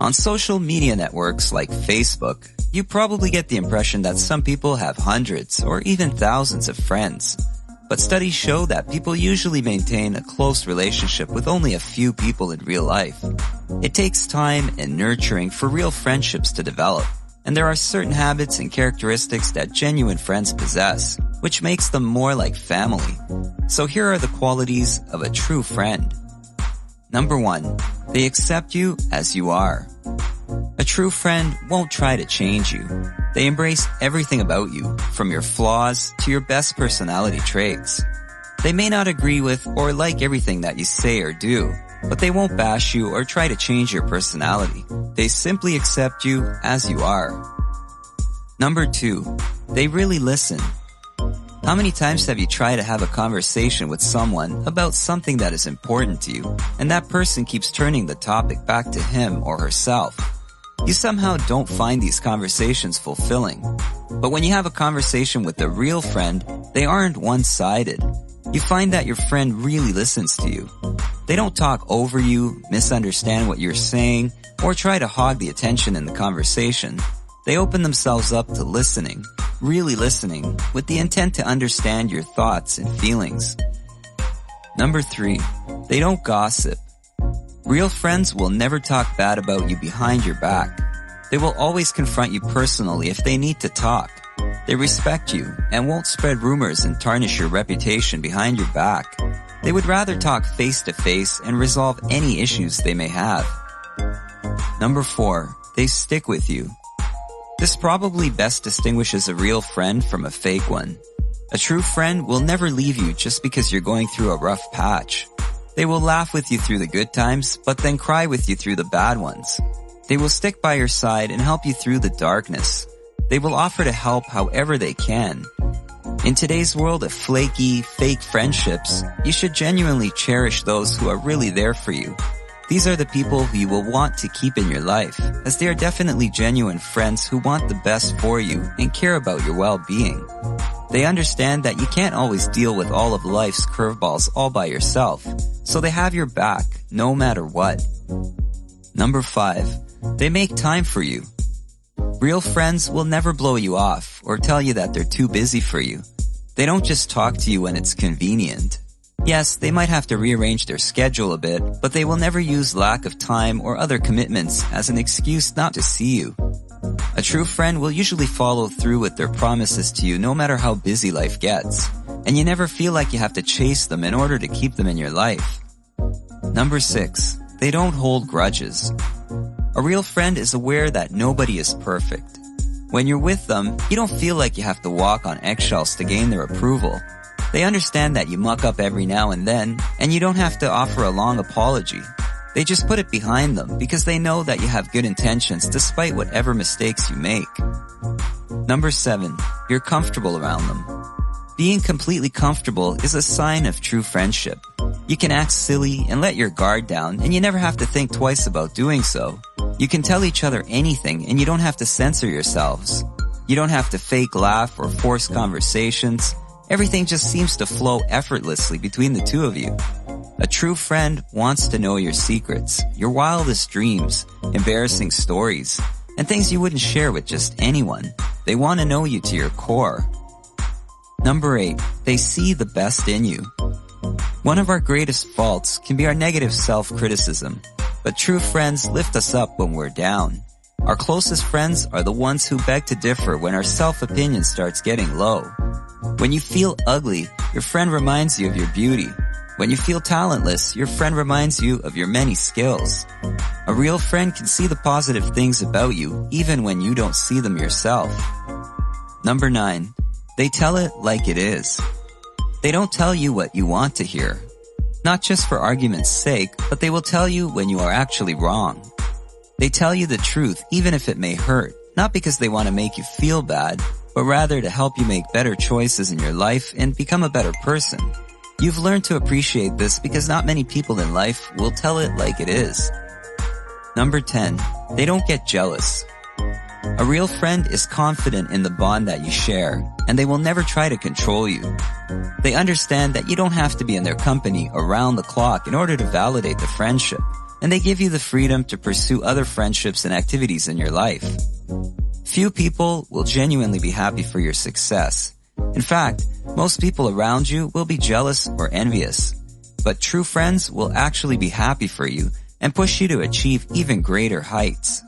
On social media networks like Facebook, you probably get the impression that some people have hundreds or even thousands of friends. But studies show that people usually maintain a close relationship with only a few people in real life. It takes time and nurturing for real friendships to develop, and there are certain habits and characteristics that genuine friends possess, which makes them more like family. So here are the qualities of a true friend. Number one, they accept you as you are. A true friend won't try to change you. They embrace everything about you, from your flaws to your best personality traits. They may not agree with or like everything that you say or do, but they won't bash you or try to change your personality. They simply accept you as you are. Number two, they really listen. How many times have you tried to have a conversation with someone about something that is important to you, and that person keeps turning the topic back to him or herself? You somehow don't find these conversations fulfilling. But when you have a conversation with a real friend, they aren't one-sided. You find that your friend really listens to you. They don't talk over you, misunderstand what you're saying, or try to hog the attention in the conversation. They open themselves up to listening, really listening, with the intent to understand your thoughts and feelings. Number three, they don't gossip. Real friends will never talk bad about you behind your back. They will always confront you personally if they need to talk. They respect you and won't spread rumors and tarnish your reputation behind your back. They would rather talk face to face and resolve any issues they may have. Number four, they stick with you. This probably best distinguishes a real friend from a fake one. A true friend will never leave you just because you're going through a rough patch. They will laugh with you through the good times, but then cry with you through the bad ones. They will stick by your side and help you through the darkness. They will offer to help however they can. In today's world of flaky, fake friendships, you should genuinely cherish those who are really there for you. These are the people who you will want to keep in your life, as they are definitely genuine friends who want the best for you and care about your well-being. They understand that you can't always deal with all of life's curveballs all by yourself, so they have your back no matter what. Number five, they make time for you. Real friends will never blow you off or tell you that they're too busy for you. They don't just talk to you when it's convenient. Yes, they might have to rearrange their schedule a bit, but they will never use lack of time or other commitments as an excuse not to see you. A true friend will usually follow through with their promises to you no matter how busy life gets, and you never feel like you have to chase them in order to keep them in your life. Number six, they don't hold grudges. A real friend is aware that nobody is perfect. When you're with them, you don't feel like you have to walk on eggshells to gain their approval. They understand that you muck up every now and then, and you don't have to offer a long apology. They just put it behind them because they know that you have good intentions despite whatever mistakes you make. Number seven, you're comfortable around them. Being completely comfortable is a sign of true friendship. You can act silly and let your guard down and you never have to think twice about doing so. You can tell each other anything and you don't have to censor yourselves. You don't have to fake laugh or force conversations. Everything just seems to flow effortlessly between the two of you. A true friend wants to know your secrets, your wildest dreams, embarrassing stories, and things you wouldn't share with just anyone. They want to know you to your core. Number eight, they see the best in you. One of our greatest faults can be our negative self-criticism, but true friends lift us up when we're down. Our closest friends are the ones who beg to differ when our self-opinion starts getting low. When you feel ugly, your friend reminds you of your beauty. When you feel talentless, your friend reminds you of your many skills. A real friend can see the positive things about you even when you don't see them yourself. Number nine, they tell it like it is. They don't tell you what you want to hear. Not just for argument's sake, but they will tell you when you are actually wrong. They tell you the truth even if it may hurt, not because they want to make you feel bad, but rather to help you make better choices in your life and become a better person. You've learned to appreciate this because not many people in life will tell it like it is. Number 10. They don't get jealous. A real friend is confident in the bond that you share, and they will never try to control you. They understand that you don't have to be in their company around the clock in order to validate the friendship. and they give you the freedom to pursue other friendships and activities in your life. Few people will genuinely be happy for your success. In fact, most people around you will be jealous or envious. But true friends will actually be happy for you and push you to achieve even greater heights.